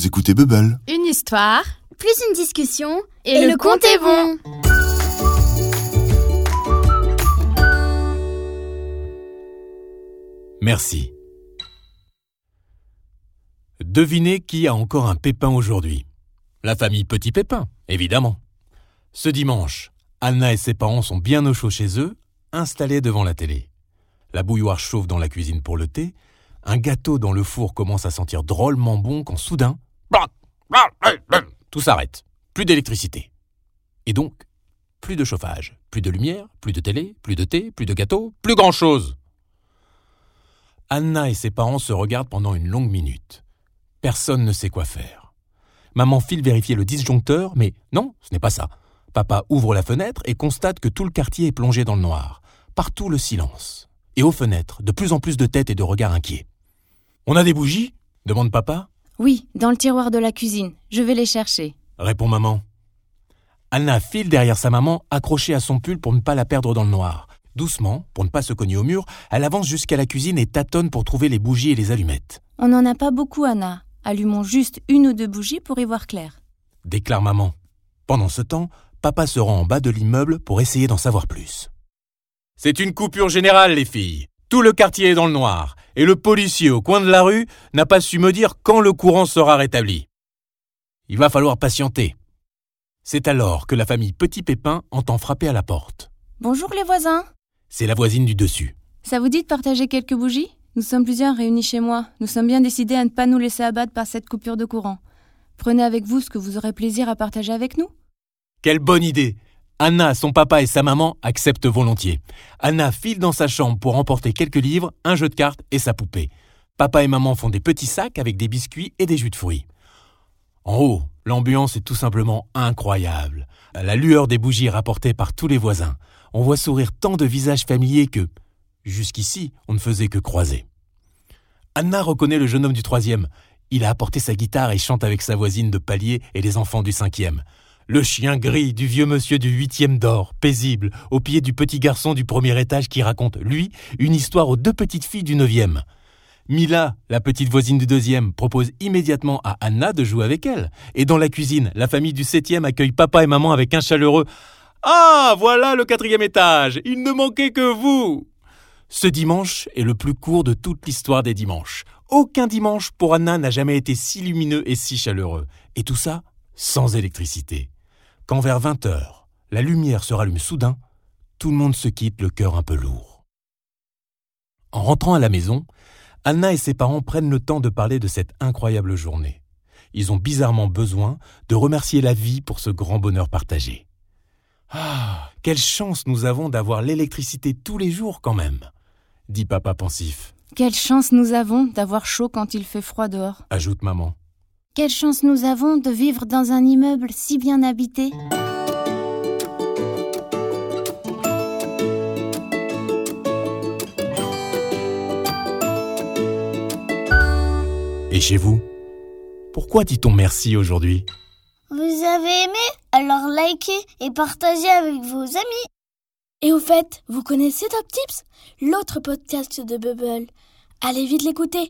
vous écoutez Bubble. Une histoire, plus une discussion, et, le, compte est bon. Merci. Devinez qui a encore un pépin aujourd'hui La famille Petit Pépin, évidemment. Ce dimanche, Anna et ses parents sont bien au chaud chez eux, installés devant la télé. La bouilloire chauffe dans la cuisine pour le thé, un gâteau dans le four commence à sentir drôlement bon quand soudain, tout s'arrête. Plus d'électricité. Et donc, plus de chauffage, plus de lumière, plus de télé, plus de thé, plus de gâteau, plus grand-chose. Anna et ses parents se regardent pendant une longue minute. Personne ne sait quoi faire. Maman file vérifier le disjoncteur, mais non, ce n'est pas ça. Papa ouvre la fenêtre et constate que tout le quartier est plongé dans le noir. Partout le silence. Et aux fenêtres, de plus en plus de têtes et de regards inquiets. On a des bougies? demande papa. Oui, dans le tiroir de la cuisine. Je vais les chercher. Répond maman. Anna file derrière sa maman, accrochée à son pull pour ne pas la perdre dans le noir. Doucement, pour ne pas se cogner au mur, elle avance jusqu'à la cuisine et tâtonne pour trouver les bougies et les allumettes. On n'en a pas beaucoup, Anna. Allumons juste une ou deux bougies pour y voir clair. Déclare maman. Pendant ce temps, papa se rend en bas de l'immeuble pour essayer d'en savoir plus. C'est une coupure générale, les filles. Tout le quartier est dans le noir, et le policier au coin de la rue n'a pas su me dire quand le courant sera rétabli. Il va falloir patienter. C'est alors que la famille Petit Pépin entend frapper à la porte. Bonjour les voisins. C'est la voisine du dessus. Ça vous dit de partager quelques bougies? Nous sommes plusieurs réunis chez moi. Nous sommes bien décidés à ne pas nous laisser abattre par cette coupure de courant. Prenez avec vous ce que vous aurez plaisir à partager avec nous. Quelle bonne idée Anna, son papa et sa maman acceptent volontiers. Anna file dans sa chambre pour emporter quelques livres, un jeu de cartes et sa poupée. Papa et maman font des petits sacs avec des biscuits et des jus de fruits. En haut, l'ambiance est tout simplement incroyable. La lueur des bougies rapportées par tous les voisins, on voit sourire tant de visages familiers que, jusqu'ici, on ne faisait que croiser. Anna reconnaît le jeune homme du troisième. Il a apporté sa guitare et chante avec sa voisine de palier et les enfants du cinquième. Le chien gris du vieux monsieur du huitième d'or, paisible, au pied du petit garçon du premier étage qui raconte, lui, une histoire aux deux petites filles du neuvième. Mila, la petite voisine du deuxième, propose immédiatement à Anna de jouer avec elle. Et dans la cuisine, la famille du septième accueille papa et maman avec un chaleureux Ah, voilà le quatrième étage Il ne manquait que vous Ce dimanche est le plus court de toute l'histoire des dimanches. Aucun dimanche pour Anna n'a jamais été si lumineux et si chaleureux. Et tout ça sans électricité. Quand vers 20 heures, la lumière se rallume soudain, tout le monde se quitte le cœur un peu lourd. En rentrant à la maison, Anna et ses parents prennent le temps de parler de cette incroyable journée. Ils ont bizarrement besoin de remercier la vie pour ce grand bonheur partagé. Ah, quelle chance nous avons d'avoir l'électricité tous les jours quand même, dit papa pensif. Quelle chance nous avons d'avoir chaud quand il fait froid dehors, ajoute maman. Quelle chance nous avons de vivre dans un immeuble si bien habité. Et chez vous Pourquoi dit-on merci aujourd'hui? Vous avez aimé? Alors likez et partagez avec vos amis. Et au fait, vous connaissez Top Tips? L'autre podcast de Bubble. Allez vite l'écouter